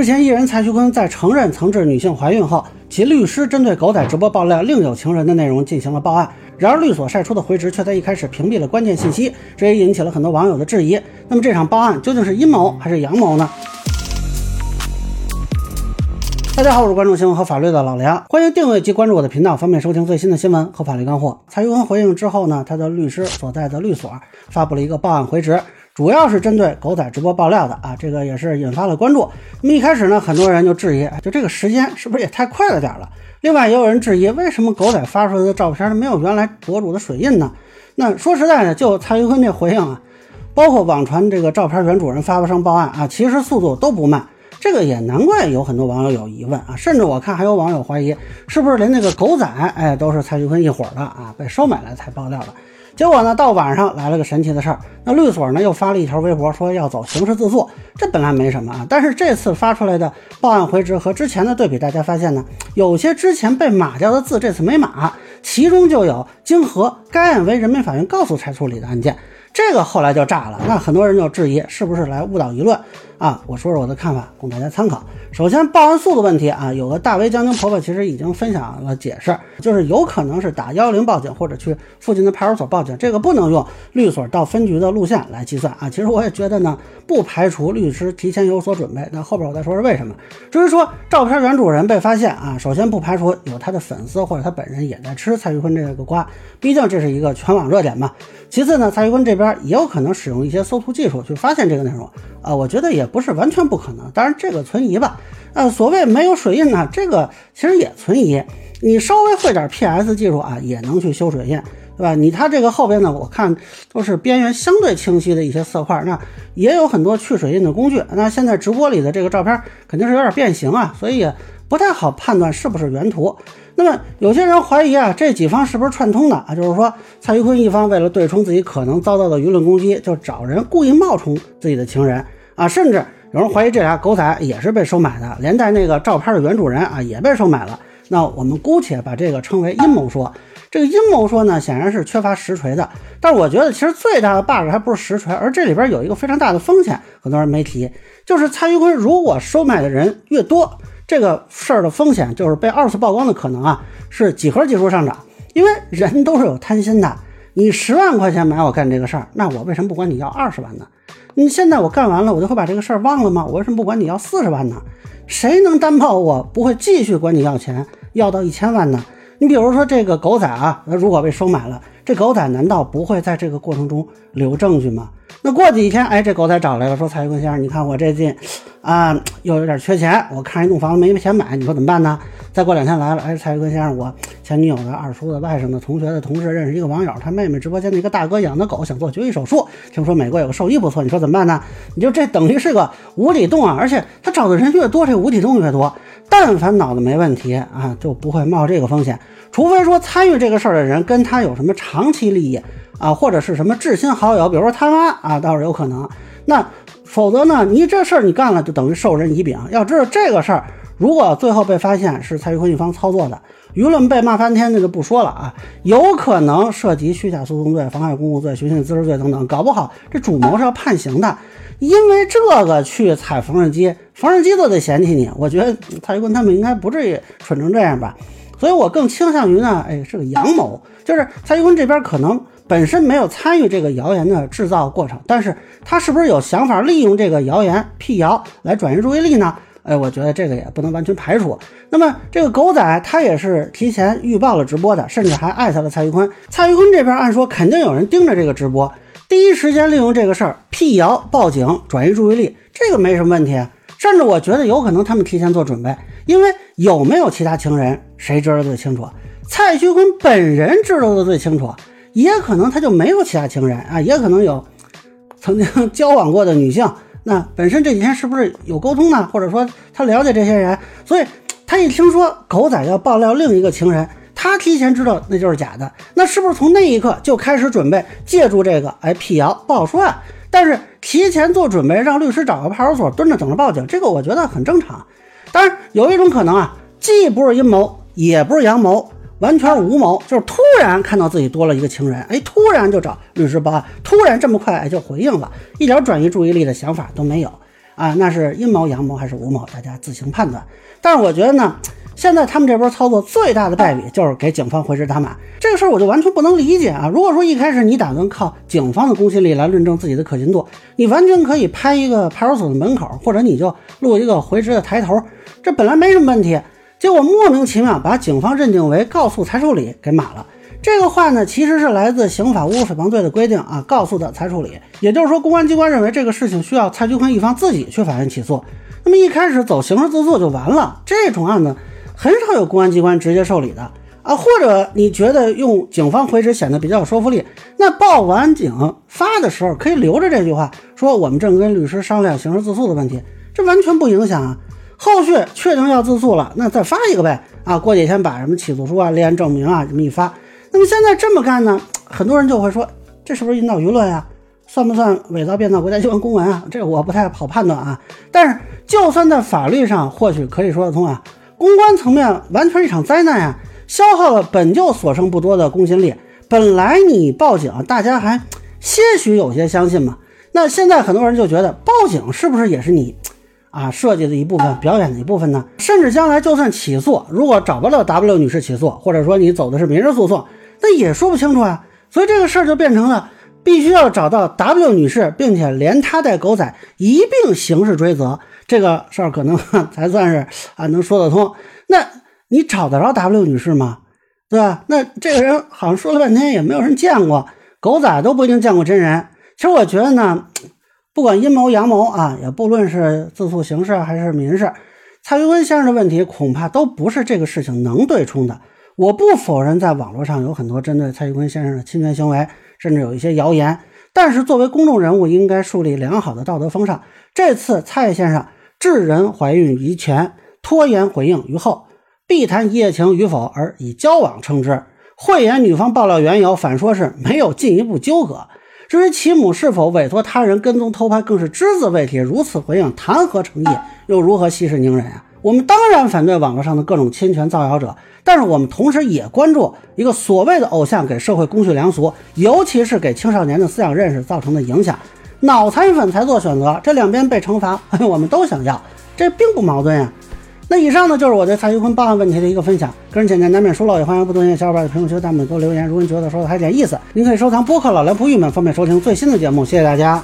之前艺人蔡徐坤在承认曾致女性怀孕后，其律师针对狗仔直播爆料另有情人的内容进行了报案。然而律所晒出的回执却在一开始屏蔽了关键信息，这也引起了很多网友的质疑。那么这场报案究竟是阴谋还是阳谋呢？大家好，我是关注新闻和法律的老梁，欢迎订阅及关注我的频道，方便收听最新的新闻和法律干货。蔡徐坤回应之后呢，他的律师所在的律所发布了一个报案回执。主要是针对狗仔直播爆料的啊，这个也是引发了关注。那么一开始呢，很多人就质疑，就这个时间是不是也太快了点了？另外也有人质疑，为什么狗仔发出来的照片没有原来博主的水印呢？那说实在的，就蔡徐坤这回应啊，包括网传这个照片原主人发布声报案啊，其实速度都不慢。这个也难怪有很多网友有疑问啊，甚至我看还有网友怀疑，是不是连那个狗仔哎都是蔡徐坤一伙的啊，被收买了才爆料的。结果呢，到晚上来了个神奇的事儿，那律所呢又发了一条微博，说要走刑事自诉。这本来没什么啊，但是这次发出来的报案回执和之前的对比，大家发现呢，有些之前被码掉的字，这次没码，其中就有经核该案为人民法院告诉才处理的案件。这个后来就炸了，那很多人就质疑是不是来误导舆论啊？我说说我的看法，供大家参考。首先，报案速度问题啊，有个大 V 将军婆婆其实已经分享了解释，就是有可能是打幺幺零报警或者去附近的派出所报警，这个不能用律所到分局的路线来计算啊。其实我也觉得呢，不排除律师提前有所准备。那后边我再说是为什么。至于说照片原主人被发现啊，首先不排除有他的粉丝或者他本人也在吃蔡徐坤这个瓜，毕竟这是一个全网热点嘛。其次呢，蔡徐坤这边边也有可能使用一些搜图技术去发现这个内容啊，我觉得也不是完全不可能，当然这个存疑吧。呃，所谓没有水印呢，这个其实也存疑。你稍微会点 PS 技术啊，也能去修水印，对吧？你它这个后边呢，我看都是边缘相对清晰的一些色块，那也有很多去水印的工具。那现在直播里的这个照片肯定是有点变形啊，所以也不太好判断是不是原图。那么有些人怀疑啊，这几方是不是串通的啊？就是说，蔡徐坤一方为了对冲自己可能遭到的舆论攻击，就找人故意冒充自己的情人啊，甚至有人怀疑这俩狗仔也是被收买的，连带那个照片的原主人啊也被收买了。那我们姑且把这个称为阴谋说。这个阴谋说呢，显然是缺乏实锤的。但是我觉得，其实最大的 bug 还不是实锤，而这里边有一个非常大的风险，很多人没提，就是蔡徐坤如果收买的人越多。这个事儿的风险就是被二次曝光的可能啊，是几何级数上涨。因为人都是有贪心的，你十万块钱买我干这个事儿，那我为什么不管你要二十万呢？你现在我干完了，我就会把这个事儿忘了吗？我为什么不管你要四十万呢？谁能担保我不会继续管你要钱，要到一千万呢？你比如说这个狗仔啊，那如果被收买了，这狗仔难道不会在这个过程中留证据吗？那过几天，哎，这狗仔找来了，说蔡徐坤先生，你看我这近。啊，又有点缺钱，我看一栋房子没钱买，你说怎么办呢？再过两天来了，哎，蔡徐坤先生，我前女友的二叔的外甥的同学的同事认识一个网友，他妹妹直播间的一个大哥养的狗想做绝育手术，听说美国有个兽医不错，你说怎么办呢？你就这等于是个无底洞啊！而且他找的人越多，这无底洞越多。但凡脑子没问题啊，就不会冒这个风险，除非说参与这个事儿的人跟他有什么长期利益啊，或者是什么至亲好友，比如说他妈啊，倒是有可能。那。否则呢？你这事儿你干了，就等于授人以柄。要知道这个事儿，如果最后被发现是蔡徐坤一方操作的，舆论被骂翻天，那就不说了啊。有可能涉及虚假诉讼罪、妨害公务罪、寻衅滋事罪等等，搞不好这主谋是要判刑的。因为这个去踩缝纫机，缝纫机都得嫌弃你。我觉得蔡徐坤他们应该不至于蠢成这样吧。所以我更倾向于呢，哎，是个阳谋，就是蔡徐坤这边可能。本身没有参与这个谣言的制造过程，但是他是不是有想法利用这个谣言辟谣来转移注意力呢？哎，我觉得这个也不能完全排除。那么这个狗仔他也是提前预报了直播的，甚至还艾特了蔡徐坤。蔡徐坤这边按说肯定有人盯着这个直播，第一时间利用这个事儿辟谣报警转移注意力，这个没什么问题。甚至我觉得有可能他们提前做准备，因为有没有其他情人，谁知道最清楚？蔡徐坤本人知道的最清楚。也可能他就没有其他情人啊，也可能有曾经 交往过的女性。那本身这几天是不是有沟通呢？或者说他了解这些人，所以他一听说狗仔要爆料另一个情人，他提前知道那就是假的。那是不是从那一刻就开始准备借助这个哎辟谣不好说啊？但是提前做准备，让律师找个派出所蹲着等着报警，这个我觉得很正常。当然有一种可能啊，既不是阴谋，也不是阳谋。完全无谋，就是突然看到自己多了一个情人，哎，突然就找律师报案，突然这么快哎就回应了，一点转移注意力的想法都没有啊，那是阴谋、阳谋还是无谋，大家自行判断。但是我觉得呢，现在他们这波操作最大的败笔就是给警方回执打码，这个事儿我就完全不能理解啊！如果说一开始你打算靠警方的公信力来论证自己的可信度，你完全可以拍一个派出所的门口，或者你就录一个回执的抬头，这本来没什么问题。结果莫名其妙把警方认定为告诉才处理给码了。这个话呢，其实是来自刑法侮辱诽谤罪的规定啊，告诉的才处理，也就是说，公安机关认为这个事情需要蔡徐坤一方自己去法院起诉，那么一开始走刑事自诉就完了。这种案子很少有公安机关直接受理的啊，或者你觉得用警方回执显得比较有说服力，那报完警发的时候可以留着这句话，说我们正跟律师商量刑事自诉的问题，这完全不影响啊。后续确定要自诉了，那再发一个呗啊，过几天把什么起诉书啊、立案证明啊这么一发。那么现在这么干呢？很多人就会说，这是不是引导舆论呀？算不算伪造、变造国家机关公文啊？这我不太好判断啊。但是，就算在法律上或许可以说得通啊。公关层面完全一场灾难啊，消耗了本就所剩不多的公信力。本来你报警，大家还些许有些相信嘛。那现在很多人就觉得，报警是不是也是你啊设计的一部分、表演的一部分呢？甚至将来就算起诉，如果找不到 W 女士起诉，或者说你走的是民事诉讼。那也说不清楚啊，所以这个事儿就变成了必须要找到 W 女士，并且连她带狗仔一并刑事追责，这个事儿可能 才算是啊能说得通。那你找得着 W 女士吗？对吧？那这个人好像说了半天也没有人见过，狗仔都不一定见过真人。其实我觉得呢，不管阴谋阳谋啊，也不论是自诉刑事还是民事，蔡徐坤先生的问题恐怕都不是这个事情能对冲的。我不否认，在网络上有很多针对蔡徐坤先生的侵权行为，甚至有一些谣言。但是，作为公众人物，应该树立良好的道德风尚。这次蔡先生致人怀孕于前，拖延回应于后，必谈一夜情与否，而以交往称之。讳言女方爆料缘由，反说是没有进一步纠葛。至于其母是否委托他人跟踪偷拍，更是只字未提。如此回应，谈何诚意？又如何息事宁人啊？我们当然反对网络上的各种侵权造谣者。但是我们同时也关注一个所谓的偶像给社会公序良俗，尤其是给青少年的思想认识造成的影响。脑残粉才做选择，这两边被惩罚，我们都想要，这并不矛盾呀。那以上呢就是我对蔡徐坤报案问题的一个分享，个人浅见难免疏漏，也欢迎不同意小伙伴在评论区、弹幕给我留言。如果您觉得说的还有点意思，您可以收藏播客老梁不郁闷，方便收听最新的节目。谢谢大家。